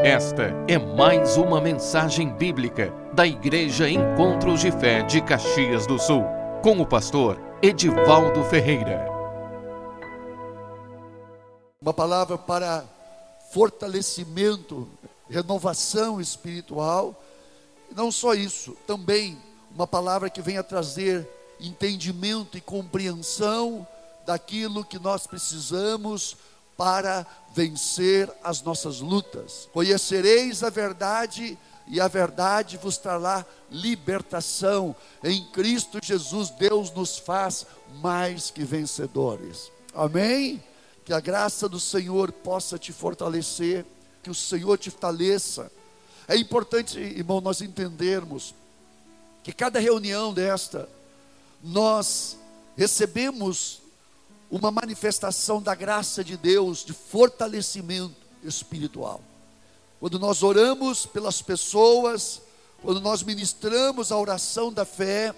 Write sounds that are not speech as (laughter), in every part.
Esta é mais uma mensagem bíblica da Igreja Encontros de Fé de Caxias do Sul, com o pastor Edivaldo Ferreira. Uma palavra para fortalecimento, renovação espiritual. Não só isso, também uma palavra que venha trazer entendimento e compreensão daquilo que nós precisamos para vencer as nossas lutas. Conhecereis a verdade e a verdade vos trará libertação. Em Cristo Jesus, Deus nos faz mais que vencedores. Amém? Que a graça do Senhor possa te fortalecer, que o Senhor te fortaleça. É importante, irmão, nós entendermos que cada reunião desta, nós recebemos uma manifestação da graça de Deus, de fortalecimento espiritual. Quando nós oramos pelas pessoas, quando nós ministramos a oração da fé,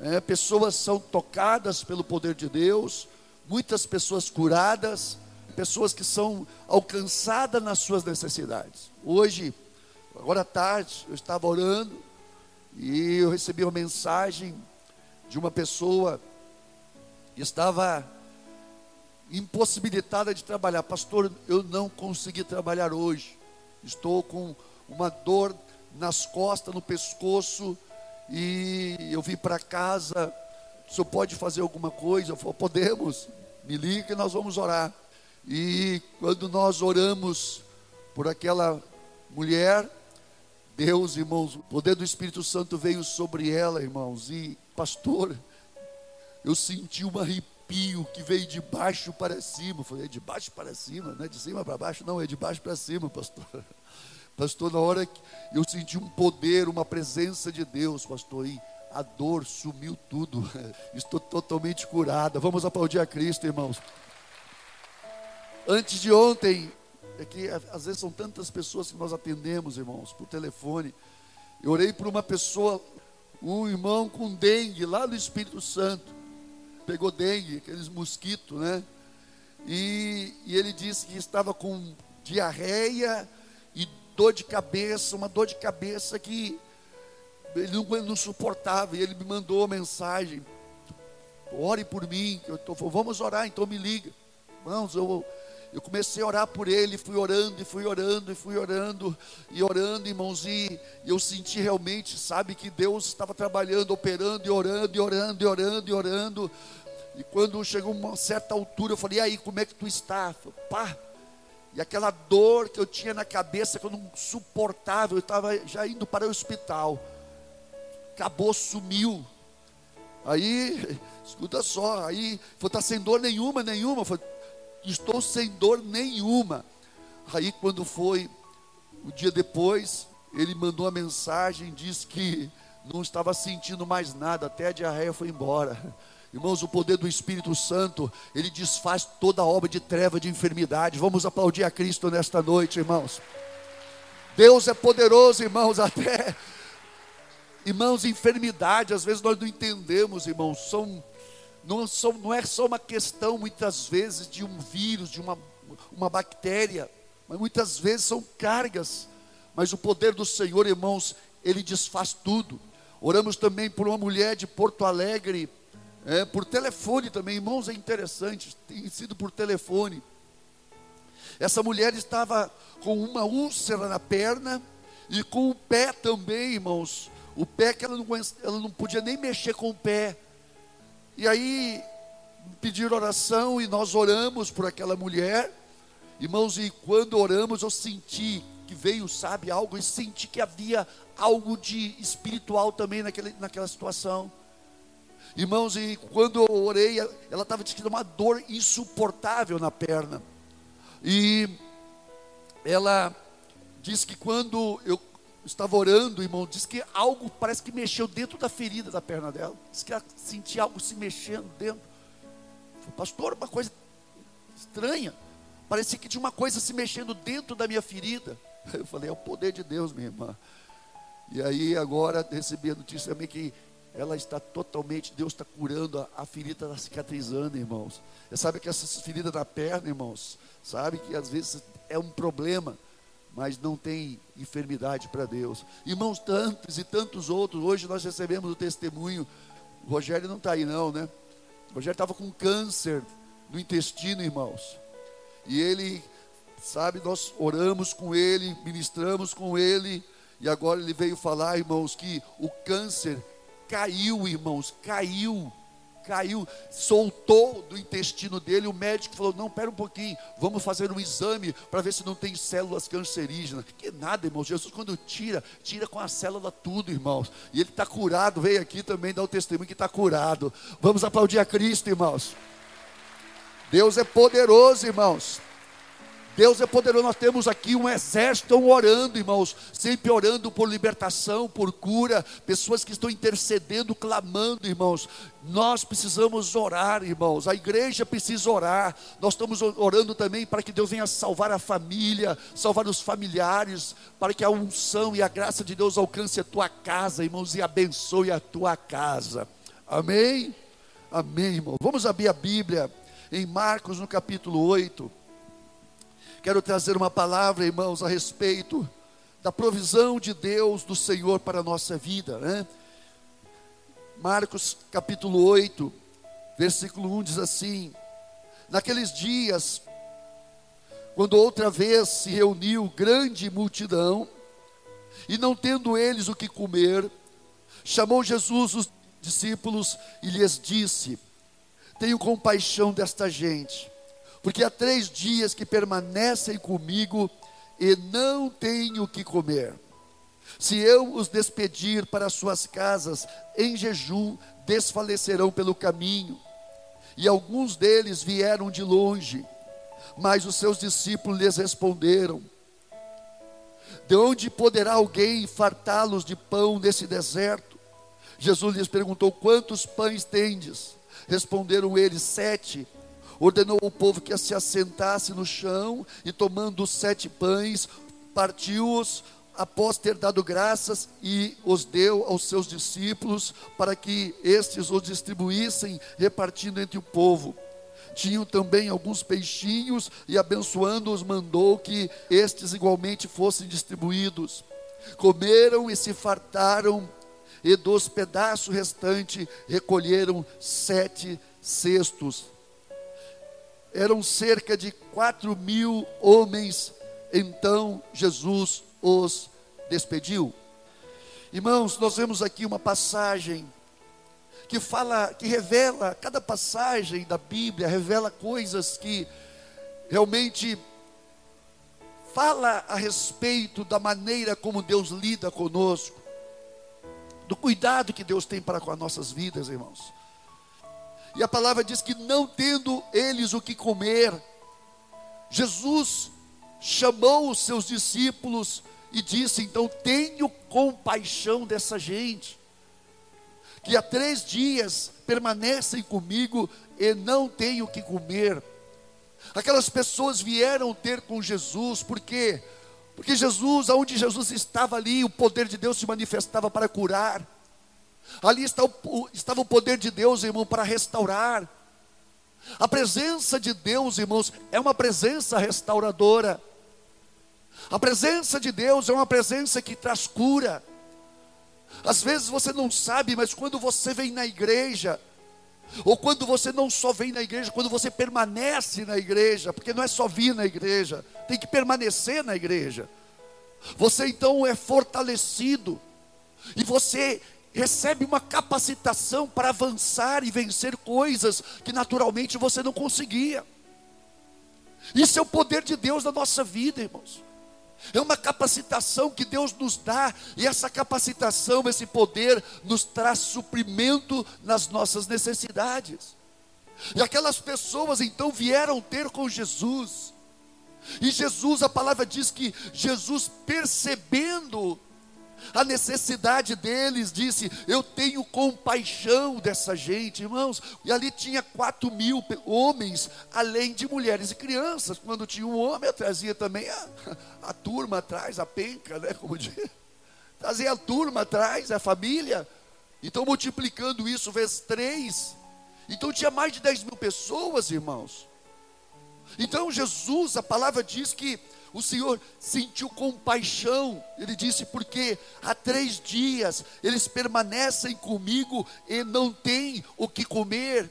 é, pessoas são tocadas pelo poder de Deus, muitas pessoas curadas, pessoas que são alcançadas nas suas necessidades. Hoje, agora à tarde, eu estava orando e eu recebi uma mensagem de uma pessoa que estava impossibilitada de trabalhar. Pastor, eu não consegui trabalhar hoje. Estou com uma dor nas costas, no pescoço, e eu vim para casa. O senhor pode fazer alguma coisa? Eu falei, podemos, me liga e nós vamos orar. E quando nós oramos por aquela mulher, Deus, irmãos, o poder do Espírito Santo veio sobre ela, irmãos, e pastor, eu senti uma arrepio que veio de baixo para cima. Eu falei, é de baixo para cima, não é de cima para baixo, não, é de baixo para cima, pastor. (laughs) Pastor, na hora que eu senti um poder, uma presença de Deus, pastor, e a dor sumiu tudo. (laughs) Estou totalmente curada. Vamos aplaudir a Cristo, irmãos. Antes de ontem, é que às vezes são tantas pessoas que nós atendemos, irmãos, por telefone. Eu orei por uma pessoa, um irmão com dengue lá no Espírito Santo pegou dengue, aqueles mosquitos, né? E, e ele disse que estava com diarreia e dor de cabeça, uma dor de cabeça que ele não, não suportava. E ele me mandou uma mensagem: ore por mim. Eu tô, vamos orar, então me liga. Irmãos, eu, eu comecei a orar por ele, fui orando, e fui orando, e fui orando, e orando, irmãos, e eu senti realmente, sabe, que Deus estava trabalhando, operando, e orando, e orando, e orando, e orando. E quando chegou uma certa altura, eu falei, e aí, como é que tu está? Falei, pá. E aquela dor que eu tinha na cabeça, que eu não suportava, eu estava já indo para o hospital. Acabou, sumiu. Aí, (laughs) escuta só, aí, falei, está sem dor nenhuma, nenhuma. Falei, estou sem dor nenhuma. Aí quando foi o dia depois, ele mandou uma mensagem, disse que não estava sentindo mais nada, até a diarreia foi embora. Irmãos, o poder do Espírito Santo, ele desfaz toda obra de treva, de enfermidade. Vamos aplaudir a Cristo nesta noite, irmãos. Deus é poderoso, irmãos, (laughs) até irmãos, enfermidade, às vezes nós não entendemos, irmãos, são não, são, não é só uma questão, muitas vezes, de um vírus, de uma, uma bactéria, mas muitas vezes são cargas. Mas o poder do Senhor, irmãos, ele desfaz tudo. Oramos também por uma mulher de Porto Alegre, é, por telefone também, irmãos, é interessante, tem sido por telefone. Essa mulher estava com uma úlcera na perna e com o pé também, irmãos. O pé que ela não, ela não podia nem mexer com o pé. E aí pediram oração e nós oramos por aquela mulher. Irmãos, e quando oramos eu senti que veio, sabe, algo, e senti que havia algo de espiritual também naquele, naquela situação. Irmãos, e quando eu orei, ela estava sentindo uma dor insuportável na perna. E ela disse que quando eu estava orando, irmão, disse que algo parece que mexeu dentro da ferida da perna dela. Disse que ela sentia algo se mexendo dentro. Falei, pastor, uma coisa estranha. Parecia que tinha uma coisa se mexendo dentro da minha ferida. (laughs) Eu falei, é o poder de Deus, minha irmã. E aí agora recebi a notícia também que ela está totalmente, Deus está curando, a, ferida está cicatrizando, irmãos. Você sabe que essa ferida da perna, irmãos, sabe que às vezes é um problema, mas não tem enfermidade para Deus. Irmãos, tantos e tantos outros, hoje nós recebemos o testemunho, o Rogério não está aí não, né? O Rogério estava com câncer no intestino, irmãos. E ele, sabe, nós oramos com ele, ministramos com ele, e agora ele veio falar, irmãos, que o câncer caiu, irmãos, caiu caiu, soltou do intestino dele. O médico falou: Não, pera um pouquinho, vamos fazer um exame para ver se não tem células cancerígenas. Que nada, irmãos. Jesus, quando tira, tira com a célula tudo, irmãos. E ele está curado. Veio aqui também dar o testemunho que está curado. Vamos aplaudir a Cristo, irmãos. Deus é poderoso, irmãos. Deus é poderoso. Nós temos aqui um exército orando, irmãos, sempre orando por libertação, por cura, pessoas que estão intercedendo, clamando, irmãos. Nós precisamos orar, irmãos. A igreja precisa orar. Nós estamos orando também para que Deus venha salvar a família, salvar os familiares, para que a unção e a graça de Deus alcance a tua casa, irmãos, e abençoe a tua casa. Amém? Amém, irmão. Vamos abrir a Bíblia em Marcos no capítulo 8. Quero trazer uma palavra, irmãos, a respeito da provisão de Deus, do Senhor para a nossa vida, né? Marcos capítulo 8, versículo 1 diz assim: Naqueles dias, quando outra vez se reuniu grande multidão, e não tendo eles o que comer, chamou Jesus os discípulos e lhes disse: Tenho compaixão desta gente porque há três dias que permanecem comigo e não tenho o que comer. Se eu os despedir para suas casas em jejum, desfalecerão pelo caminho. E alguns deles vieram de longe, mas os seus discípulos lhes responderam: De onde poderá alguém fartá-los de pão nesse deserto? Jesus lhes perguntou: Quantos pães tendes? Responderam eles: Sete ordenou ao povo que se assentasse no chão e, tomando os sete pães, partiu-os após ter dado graças e os deu aos seus discípulos para que estes os distribuíssem, repartindo entre o povo. Tinham também alguns peixinhos e, abençoando-os, mandou que estes igualmente fossem distribuídos. Comeram e se fartaram, e dos pedaços restantes recolheram sete cestos eram cerca de quatro mil homens. Então Jesus os despediu. Irmãos, nós vemos aqui uma passagem que fala, que revela, cada passagem da Bíblia revela coisas que realmente fala a respeito da maneira como Deus lida conosco, do cuidado que Deus tem para com as nossas vidas, irmãos. E a palavra diz que não tendo eles o que comer, Jesus chamou os seus discípulos e disse: Então tenho compaixão dessa gente, que há três dias permanecem comigo e não tenho o que comer. Aquelas pessoas vieram ter com Jesus, por quê? Porque Jesus, aonde Jesus estava ali, o poder de Deus se manifestava para curar. Ali está o, estava o poder de Deus, irmão, para restaurar. A presença de Deus, irmãos, é uma presença restauradora. A presença de Deus é uma presença que traz cura. Às vezes você não sabe, mas quando você vem na igreja, ou quando você não só vem na igreja, quando você permanece na igreja, porque não é só vir na igreja, tem que permanecer na igreja. Você então é fortalecido, e você recebe uma capacitação para avançar e vencer coisas que naturalmente você não conseguia. Isso é o poder de Deus na nossa vida, irmãos. É uma capacitação que Deus nos dá, e essa capacitação, esse poder, nos traz suprimento nas nossas necessidades. E aquelas pessoas então vieram ter com Jesus, e Jesus, a palavra diz que Jesus, percebendo a necessidade deles, disse: Eu tenho compaixão dessa gente, irmãos. E ali tinha quatro mil homens, além de mulheres e crianças. Quando tinha um homem, eu trazia também a, a turma atrás, a penca, né? Como diz. Trazia a turma atrás, a família. Então, multiplicando isso vezes três. Então, tinha mais de 10 mil pessoas, irmãos. Então Jesus, a palavra diz que o Senhor sentiu compaixão, ele disse, porque há três dias eles permanecem comigo e não têm o que comer.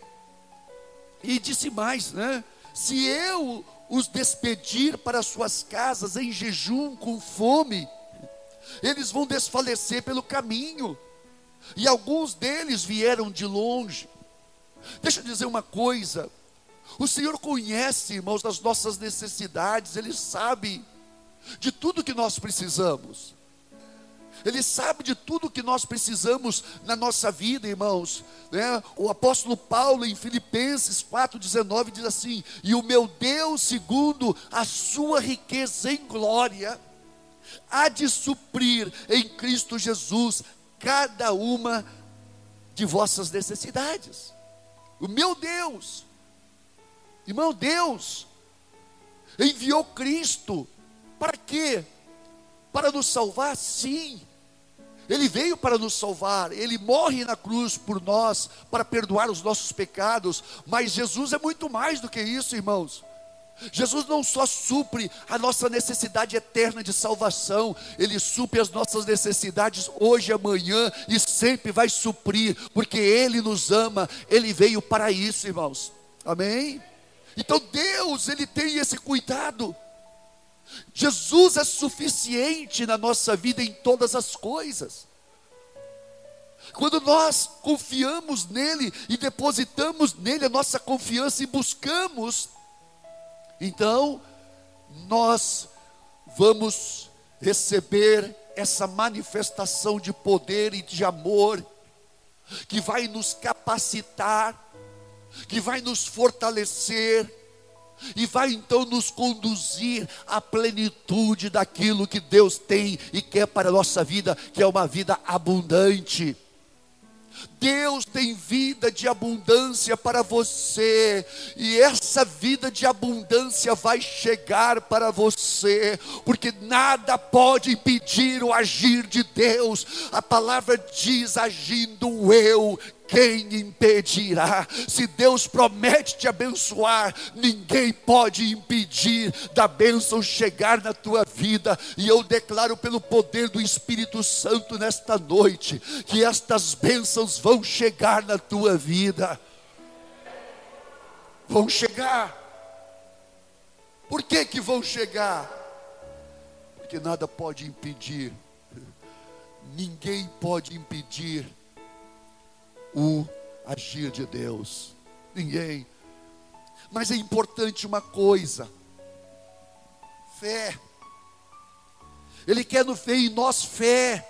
E disse mais, né? Se eu os despedir para suas casas em jejum, com fome, eles vão desfalecer pelo caminho, e alguns deles vieram de longe. Deixa eu dizer uma coisa: o Senhor conhece, irmãos, das nossas necessidades, Ele sabe de tudo que nós precisamos. Ele sabe de tudo que nós precisamos na nossa vida, irmãos. Né? O apóstolo Paulo, em Filipenses 4,19, diz assim: E o meu Deus, segundo a sua riqueza em glória, há de suprir em Cristo Jesus cada uma de vossas necessidades. O meu Deus, irmão, Deus enviou Cristo para quê? Para nos salvar, sim. Ele veio para nos salvar, ele morre na cruz por nós, para perdoar os nossos pecados, mas Jesus é muito mais do que isso, irmãos. Jesus não só supre a nossa necessidade eterna de salvação, Ele supre as nossas necessidades hoje, amanhã e sempre vai suprir, porque Ele nos ama, Ele veio para isso, irmãos. Amém? Então Deus, Ele tem esse cuidado. Jesus é suficiente na nossa vida em todas as coisas. Quando nós confiamos nele e depositamos nele a nossa confiança e buscamos, então nós vamos receber essa manifestação de poder e de amor que vai nos capacitar, que vai nos fortalecer, e vai então nos conduzir à plenitude daquilo que Deus tem e quer para a nossa vida, que é uma vida abundante. Deus tem vida de abundância para você, e essa vida de abundância vai chegar para você, porque nada pode impedir o agir de Deus. A palavra diz: agindo eu, quem impedirá? Se Deus promete te abençoar, ninguém pode impedir da bênção chegar na tua vida. E eu declaro pelo poder do Espírito Santo nesta noite que estas bênçãos vão chegar na tua vida. Vão chegar. Por que que vão chegar? Porque nada pode impedir. Ninguém pode impedir o agir de Deus. Ninguém. Mas é importante uma coisa: fé. Ele quer no fé em nós fé.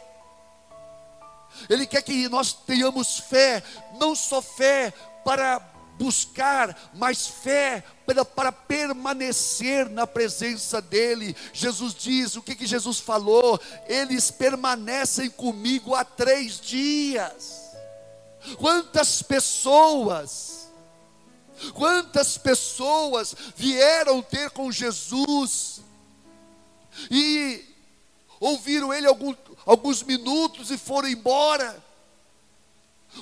Ele quer que nós tenhamos fé, não só fé para buscar, mas fé para, para, permanecer na presença dEle. Jesus diz: o que, que Jesus falou? Eles permanecem comigo há três dias. Quantas pessoas, quantas pessoas vieram ter com Jesus e ouviram ele algum, alguns minutos e foram embora.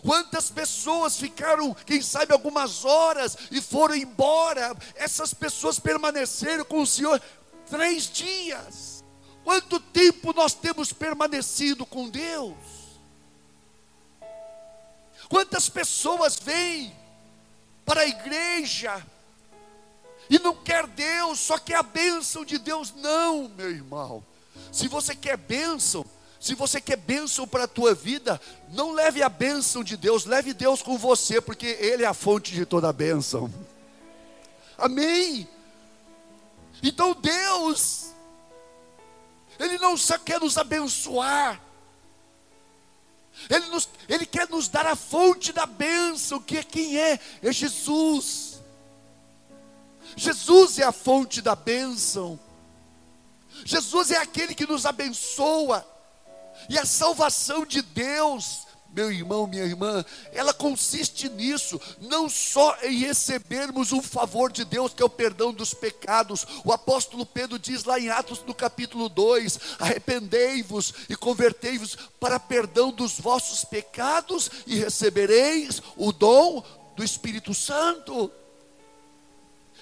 Quantas pessoas ficaram, quem sabe, algumas horas e foram embora. Essas pessoas permaneceram com o Senhor três dias. Quanto tempo nós temos permanecido com Deus? Quantas pessoas vêm para a igreja e não quer Deus, só quer a bênção de Deus? Não, meu irmão. Se você quer bênção, se você quer bênção para a tua vida, não leve a bênção de Deus, leve Deus com você, porque Ele é a fonte de toda a bênção. Amém? Então Deus, Ele não só quer nos abençoar, ele, nos, ele quer nos dar a fonte da bênção, que é quem é? É Jesus. Jesus é a fonte da bênção. Jesus é aquele que nos abençoa. E a salvação de Deus meu irmão, minha irmã, ela consiste nisso, não só em recebermos um favor de Deus, que é o perdão dos pecados. O apóstolo Pedro diz lá em Atos no capítulo 2: arrependei-vos e convertei-vos para perdão dos vossos pecados e recebereis o dom do Espírito Santo.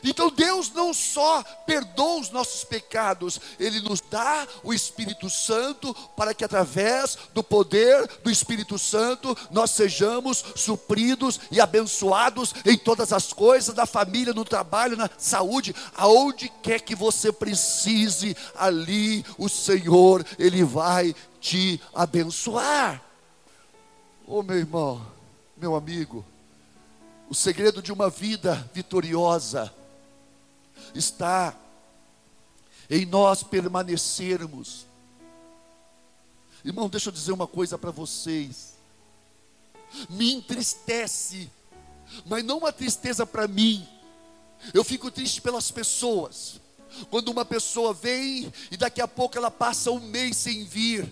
Então Deus não só perdoa os nossos pecados, Ele nos dá o Espírito Santo para que através do poder do Espírito Santo nós sejamos supridos e abençoados em todas as coisas, na família, no trabalho, na saúde, aonde quer que você precise, ali o Senhor, Ele vai te abençoar. Oh, meu irmão, meu amigo, o segredo de uma vida vitoriosa está em nós permanecermos. Irmão, deixa eu dizer uma coisa para vocês. Me entristece, mas não uma tristeza para mim. Eu fico triste pelas pessoas. Quando uma pessoa vem e daqui a pouco ela passa um mês sem vir.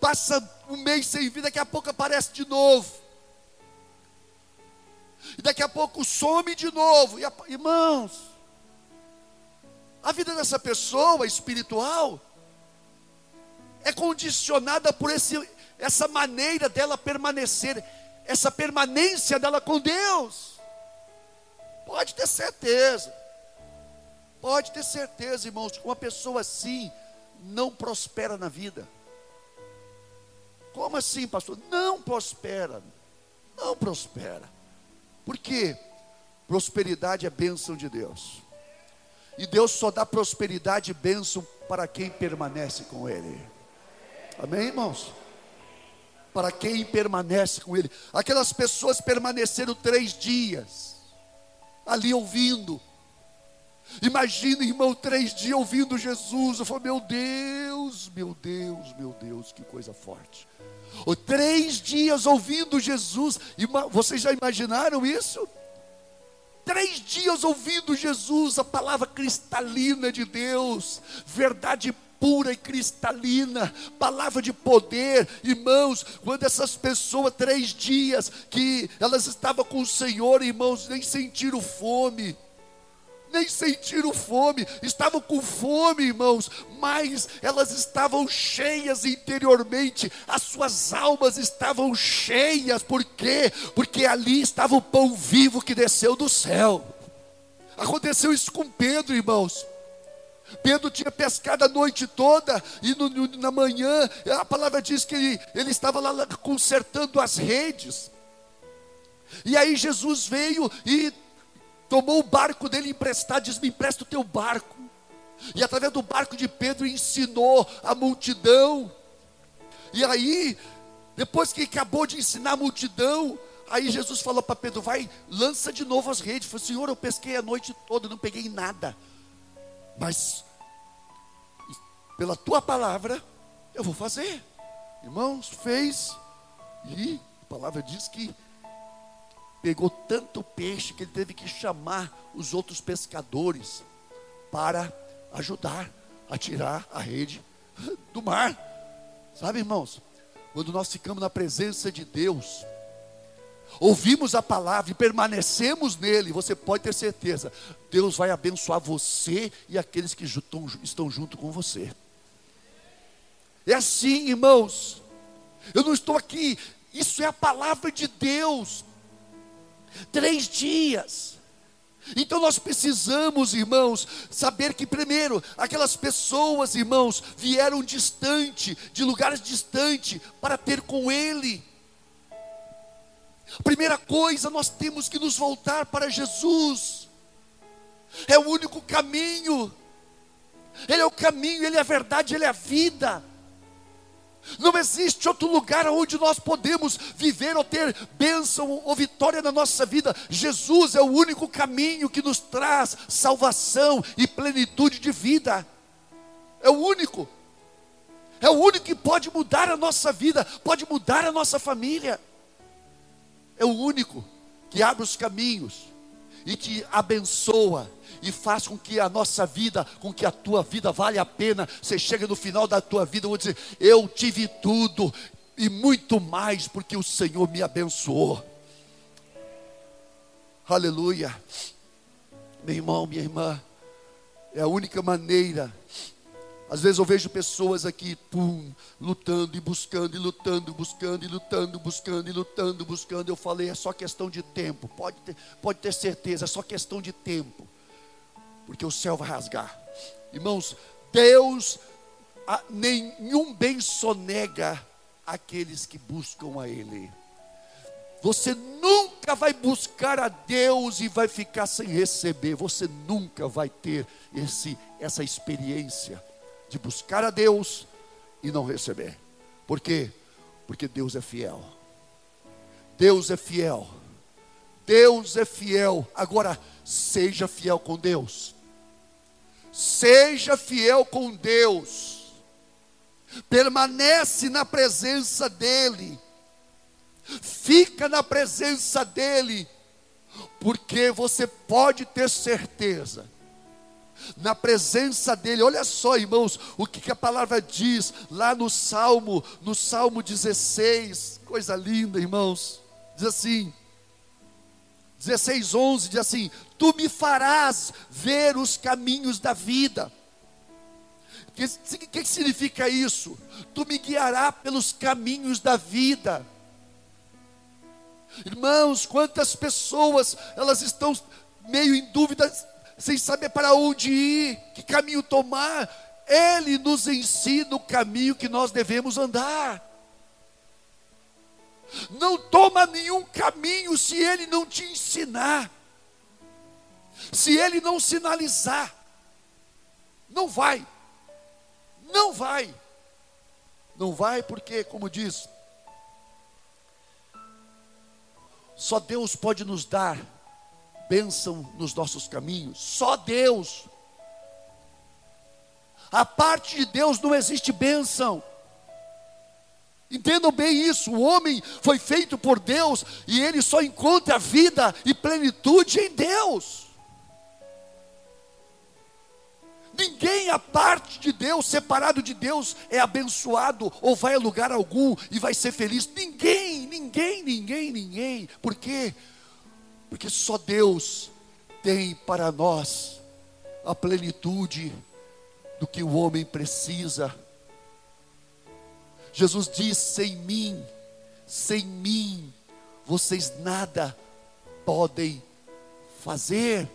Passa um mês sem vir, daqui a pouco aparece de novo e daqui a pouco some de novo. E, irmãos, a vida dessa pessoa espiritual é condicionada por esse, essa maneira dela permanecer, essa permanência dela com Deus. Pode ter certeza, pode ter certeza, irmãos, que uma pessoa assim não prospera na vida. Como assim, pastor? Não prospera, não prospera. Por quê? Prosperidade é bênção de Deus. E Deus só dá prosperidade e bênção para quem permanece com Ele. Amém, irmãos? Para quem permanece com Ele. Aquelas pessoas permaneceram três dias, ali ouvindo. Imagina, irmão, três dias ouvindo Jesus. Eu falei, meu Deus, meu Deus, meu Deus, que coisa forte. Três dias ouvindo Jesus. Vocês já imaginaram isso? Três dias ouvindo Jesus, a palavra cristalina de Deus, verdade pura e cristalina, palavra de poder, irmãos. Quando essas pessoas, três dias que elas estavam com o Senhor, irmãos, nem sentiram fome nem sentiram fome, estavam com fome, irmãos, mas elas estavam cheias interiormente, as suas almas estavam cheias, por quê? Porque ali estava o pão vivo que desceu do céu. Aconteceu isso com Pedro, irmãos. Pedro tinha pescado a noite toda, e no, no, na manhã, a palavra diz que ele, ele estava lá consertando as redes. E aí Jesus veio e tomou o barco dele emprestado, diz: Me empresta o teu barco. E através do barco de Pedro ensinou a multidão. E aí, depois que acabou de ensinar a multidão, aí Jesus falou para Pedro: Vai, lança de novo as redes. Falei: Senhor, eu pesquei a noite toda, não peguei nada. Mas, pela tua palavra, eu vou fazer. Irmãos, fez. E a palavra diz que pegou tanto peixe que ele teve que chamar os outros pescadores para ajudar a tirar a rede do mar. Sabe, irmãos, quando nós ficamos na presença de Deus, ouvimos a palavra e permanecemos nele, você pode ter certeza, Deus vai abençoar você e aqueles que estão, junto com você. É assim, irmãos. Eu não estou aqui, isso é a palavra de Deus. Três dias. Então nós precisamos, irmãos, saber que primeiro, aquelas pessoas, irmãos, vieram distante, de lugares distantes, para ter com Ele. Primeira coisa, nós temos que nos voltar para Jesus. É o único caminho. Ele é o caminho, ele é a verdade, ele é a vida. Não existe outro lugar onde nós podemos viver ou ter bênção ou vitória na nossa vida. Jesus é o único caminho que nos traz salvação e plenitude de vida. É o único. É o único que pode mudar a nossa vida, pode mudar a nossa família. É o único que abre os caminhos e que abençoa e faz com que a nossa vida, com que a tua vida vale a pena. Você chega no final da tua vida, vou dizer: Eu tive tudo e muito mais, porque o Senhor me abençoou. Aleluia. Meu irmão, minha irmã, é a única maneira. Às vezes eu vejo pessoas aqui, pum, lutando e buscando, e lutando, buscando, e lutando, buscando, e lutando, buscando. Eu falei, é só questão de tempo, pode ter, pode ter certeza, é só questão de tempo. Porque o céu vai rasgar. Irmãos, Deus nenhum bem sonega aqueles que buscam a Ele. Você nunca vai buscar a Deus e vai ficar sem receber. Você nunca vai ter esse, essa experiência de buscar a Deus e não receber. Por quê? Porque Deus é fiel. Deus é fiel. Deus é fiel. Agora, seja fiel com Deus. Seja fiel com Deus. Permanece na presença dEle. Fica na presença dEle, porque você pode ter certeza, na presença dEle, olha só irmãos, o que, que a palavra diz lá no Salmo, no Salmo 16, coisa linda irmãos, diz assim, 16, 11, diz assim: Tu me farás ver os caminhos da vida. O que, que, significa isso? Tu me guiarás pelos caminhos da vida. Irmãos, quantas pessoas elas estão meio em dúvida, sem saber para onde ir, que caminho tomar. Ele nos ensina o caminho que nós devemos andar. Não toma nenhum caminho se ele não te ensinar, se ele não sinalizar. Não vai, não vai, não vai porque, como diz Só Deus pode nos dar bênção nos nossos caminhos. Só Deus. A parte de Deus não existe bênção. Entendam bem isso: o homem foi feito por Deus e ele só encontra vida e plenitude em Deus. Ninguém a parte de Deus, separado de Deus, é abençoado ou vai a lugar algum e vai ser feliz. Ninguém, ninguém, ninguém, ninguém. Por quê? Porque só Deus tem para nós a plenitude do que o homem precisa. Jesus diz: sem mim, sem mim, vocês nada podem fazer.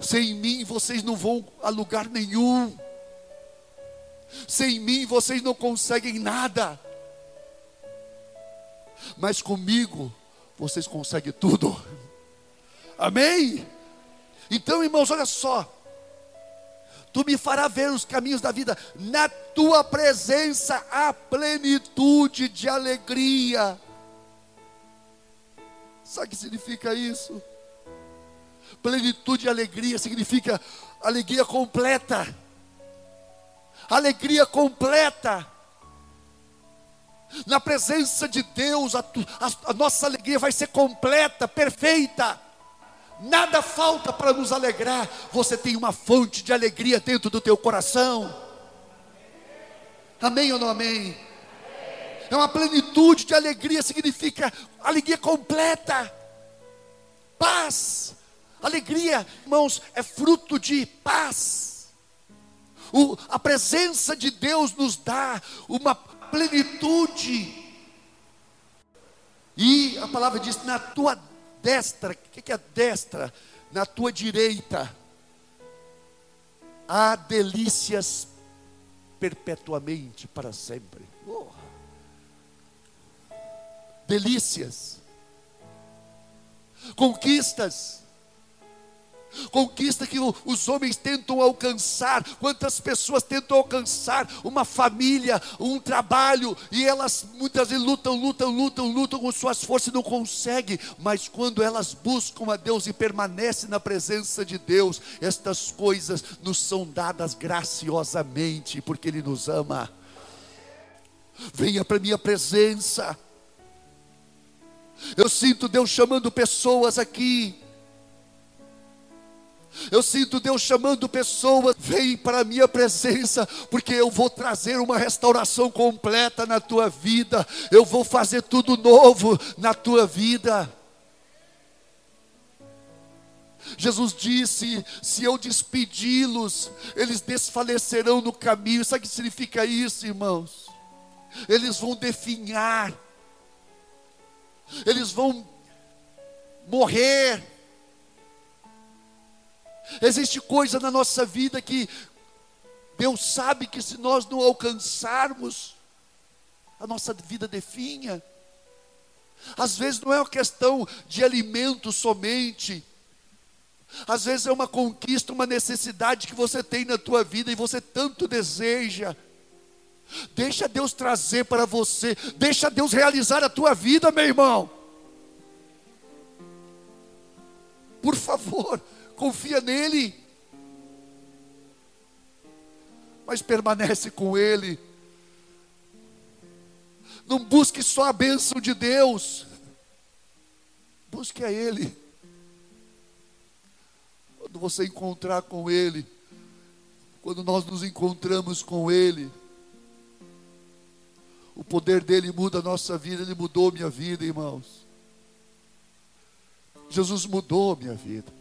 Sem mim vocês não vão a lugar nenhum. Sem mim vocês não conseguem nada. Mas comigo vocês conseguem tudo. Amém? Então, irmãos, olha só. Tu me farás ver os caminhos da vida, na tua presença a plenitude de alegria. Sabe o que significa isso? Plenitude e alegria significa alegria completa. Alegria completa. Na presença de Deus, a, a, a nossa alegria vai ser completa, perfeita. Nada falta para nos alegrar. Você tem uma fonte de alegria dentro do teu coração. Amém ou não amém? É uma plenitude de alegria, significa alegria completa, paz, Alegria, irmãos, é fruto de paz. O, a presença de Deus nos dá uma plenitude. E a palavra diz: na tua destra, o que, que é destra? Na tua direita, há delícias perpetuamente, para sempre. Oh. Delícias, conquistas, conquista que os homens tentam alcançar, quantas pessoas tentam alcançar uma família, um trabalho, e elas muitas vezes lutam, lutam, lutam, lutam com suas forças e não conseguem, mas quando elas buscam a Deus e permanecem na presença de Deus, estas coisas nos são dadas graciosamente, porque Ele nos ama. Venha para minha presença. Eu sinto Deus chamando pessoas aqui eu sinto Deus chamando pessoas, vem para a minha presença, porque eu vou trazer uma restauração completa na tua vida, eu vou fazer tudo novo na tua vida. Jesus disse: se eu despedi-los, eles desfalecerão no caminho. Sabe o que significa isso, irmãos? Eles vão definhar, eles vão morrer, Existe coisa na nossa vida que Deus sabe que se nós não alcançarmos, a nossa vida definha. Às vezes não é uma questão de alimento somente. Às vezes é uma conquista, uma necessidade que você tem na tua vida e você tanto deseja. Deixa Deus trazer para você, deixa Deus realizar a tua vida, meu irmão. Por favor, confia nele. Mas permanece com ele. Não busque só a bênção de Deus. Busque a ele. Quando você encontrar com ele, quando nós nos encontramos com ele, o poder dele muda a nossa vida, ele mudou minha vida, irmãos. Jesus mudou minha vida.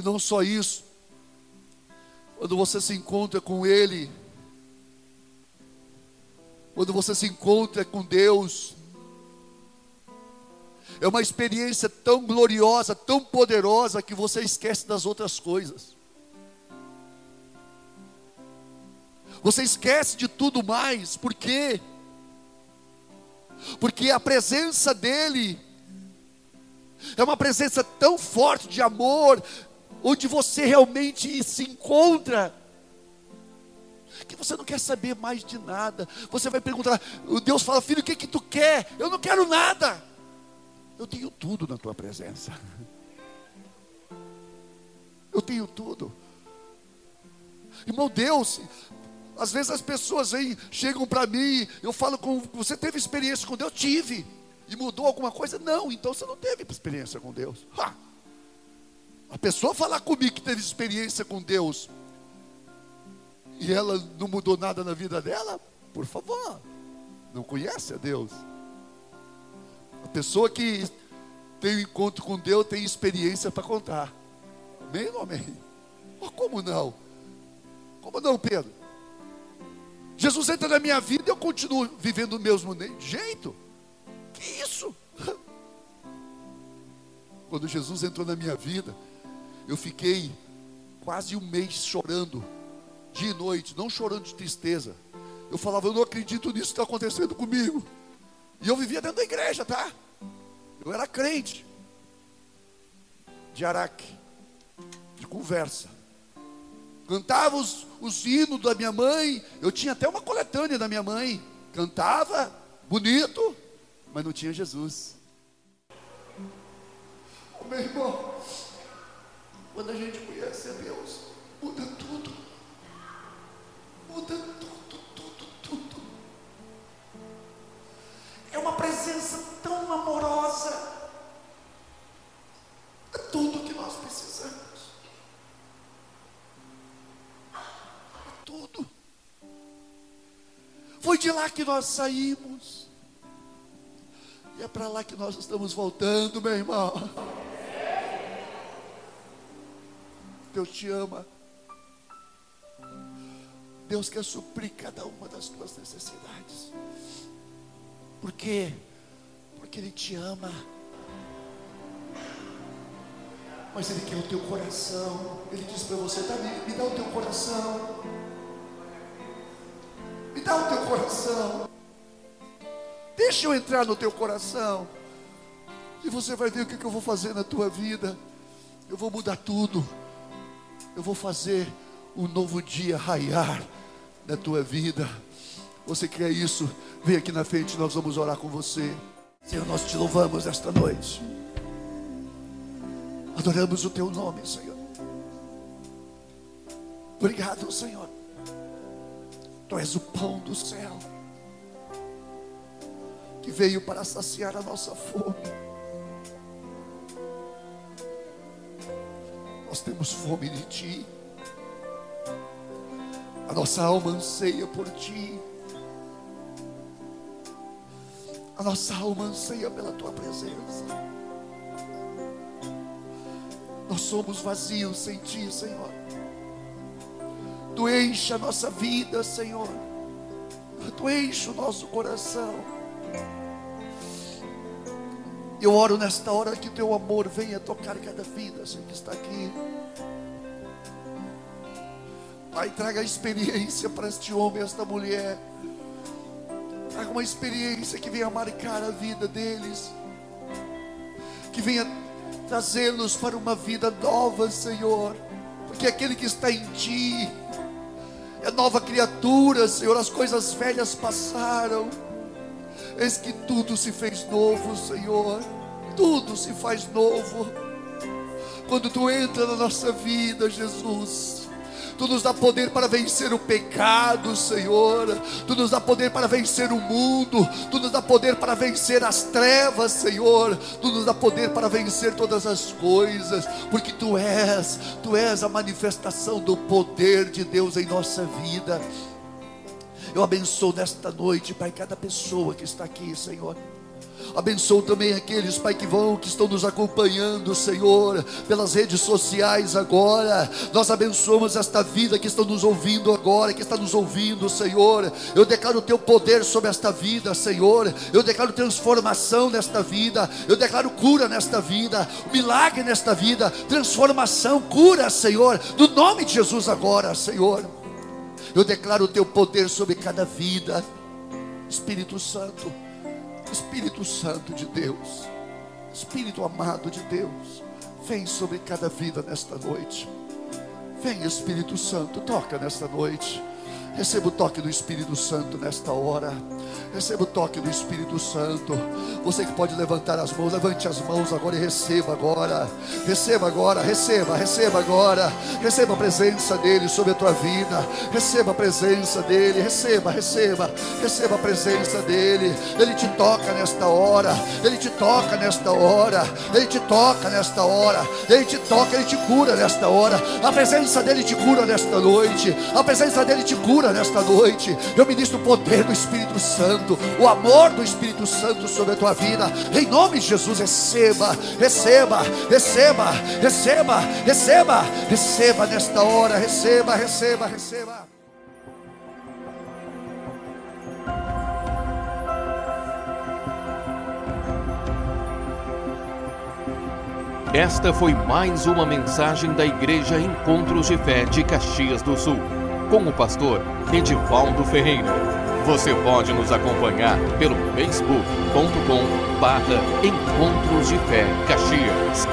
E não só isso, quando você se encontra com Ele, quando você se encontra com Deus, é uma experiência tão gloriosa, tão poderosa, que você esquece das outras coisas. Você esquece de tudo mais, por quê? Porque a presença dEle é uma presença tão forte de amor, onde você realmente se encontra, que você não quer saber mais de nada. Você vai perguntar, Deus fala, filho, o que que tu quer? Eu não quero nada. Eu tenho tudo na tua presença. (laughs) Eu tenho tudo. Irmão Deus, às vezes as pessoas vêm, chegam para mim, eu falo com você teve experiência com Deus? Tive. E mudou alguma coisa? Não, então você não teve experiência com Deus. Ha! A pessoa falar comigo que teve experiência com Deus e ela não mudou nada na vida dela, por favor, não conhece a Deus. A pessoa que tem um encontro com Deus tem experiência para contar. Amém ou amém? Como não? Como não, Pedro? Jesus entra na minha vida e eu continuo vivendo o mesmo jeito. Que isso? (laughs) Quando Jesus entrou na minha vida, eu fiquei quase um mês chorando, dia e noite, não chorando de tristeza. Eu falava, eu não acredito nisso que está acontecendo comigo. E eu vivia dentro da igreja, tá? Eu era crente. De araque, de conversa. Cantava os, os hinos da minha mãe. Eu tinha até uma coletânea da minha mãe. Cantava, bonito, mas não tinha Jesus. Meu irmão, quando a gente conhece a Deus, muda tudo. Muda tudo, tudo, tudo. É uma presença tão amorosa. É tudo que nós precisamos. tudo. Foi de lá que nós saímos. E é para lá que nós estamos voltando, meu irmão. Deus te ama. Deus quer suprir cada uma das tuas necessidades. Por quê? Porque Ele te ama mas Ele quer o teu coração. Ele diz para você: Davi, me dá o teu coração. Me dá o teu coração. Deixa eu entrar no teu coração. E você vai ver o que, que eu vou fazer na tua vida. Eu vou mudar tudo. Eu vou fazer um novo dia raiar na tua vida. Você quer isso? Vem aqui na frente, nós vamos orar com você. Senhor, nós te louvamos esta noite. Adoramos o teu nome, Senhor. Obrigado, Senhor. Tu és o pão do céu que veio para saciar a nossa fome. Nós temos fome de Ti. A nossa alma anseia por Ti. A nossa alma anseia pela Tua presença. Nós somos vazios sem Ti, Senhor. Tu enche a nossa vida, Senhor. Tu enche o nosso coração. Eu oro nesta hora que o teu amor venha tocar cada vida, Senhor, que está aqui. Pai, traga experiência para este homem, esta mulher. Traga uma experiência que venha marcar a vida deles. Que venha trazê-los para uma vida nova, Senhor. Porque aquele que está em Ti é nova criatura, Senhor. As coisas velhas passaram. Eis que tudo se fez novo, Senhor. Tudo se faz novo. Quando Tu entra na nossa vida, Jesus Tu nos dá poder para vencer o pecado, Senhor. Tu nos dá poder para vencer o mundo. Tu nos dá poder para vencer as trevas, Senhor. Tu nos dá poder para vencer todas as coisas, porque Tu és, Tu és a manifestação do poder de Deus em nossa vida. Eu abençoo nesta noite, Pai, cada pessoa que está aqui, Senhor. Abençoa também aqueles, Pai, que vão, que estão nos acompanhando, Senhor, pelas redes sociais agora. Nós abençoamos esta vida que estão nos ouvindo agora, que está nos ouvindo, Senhor. Eu declaro o teu poder sobre esta vida, Senhor. Eu declaro transformação nesta vida. Eu declaro cura nesta vida, milagre nesta vida, transformação, cura, Senhor, no nome de Jesus agora, Senhor. Eu declaro o teu poder sobre cada vida. Espírito Santo, Espírito Santo de Deus, Espírito amado de Deus, vem sobre cada vida nesta noite. Vem, Espírito Santo, toca nesta noite. Receba o toque do Espírito Santo nesta hora. Receba o toque do Espírito Santo. Você que pode levantar as mãos, levante as mãos agora e receba agora. Receba agora, receba, receba agora. Receba a presença dele sobre a tua vida. Receba a presença dele. Receba, receba, receba a presença dele. Ele te toca nesta hora. Ele te toca nesta hora. Ele te toca nesta hora. Ele te toca, ele te cura nesta hora. A presença dele te cura nesta noite. A presença dele te cura nesta noite. Eu ministro o poder do Espírito Santo, o amor do Espírito Santo sobre a tua vida. Em nome de Jesus, receba, receba, receba, receba, receba, receba nesta hora, receba, receba, receba. Esta foi mais uma mensagem da Igreja Encontros de Fé de Caxias do Sul, com o pastor Edivaldo Ferreira. Você pode nos acompanhar pelo facebook.com barra Encontros de Fé Caxias.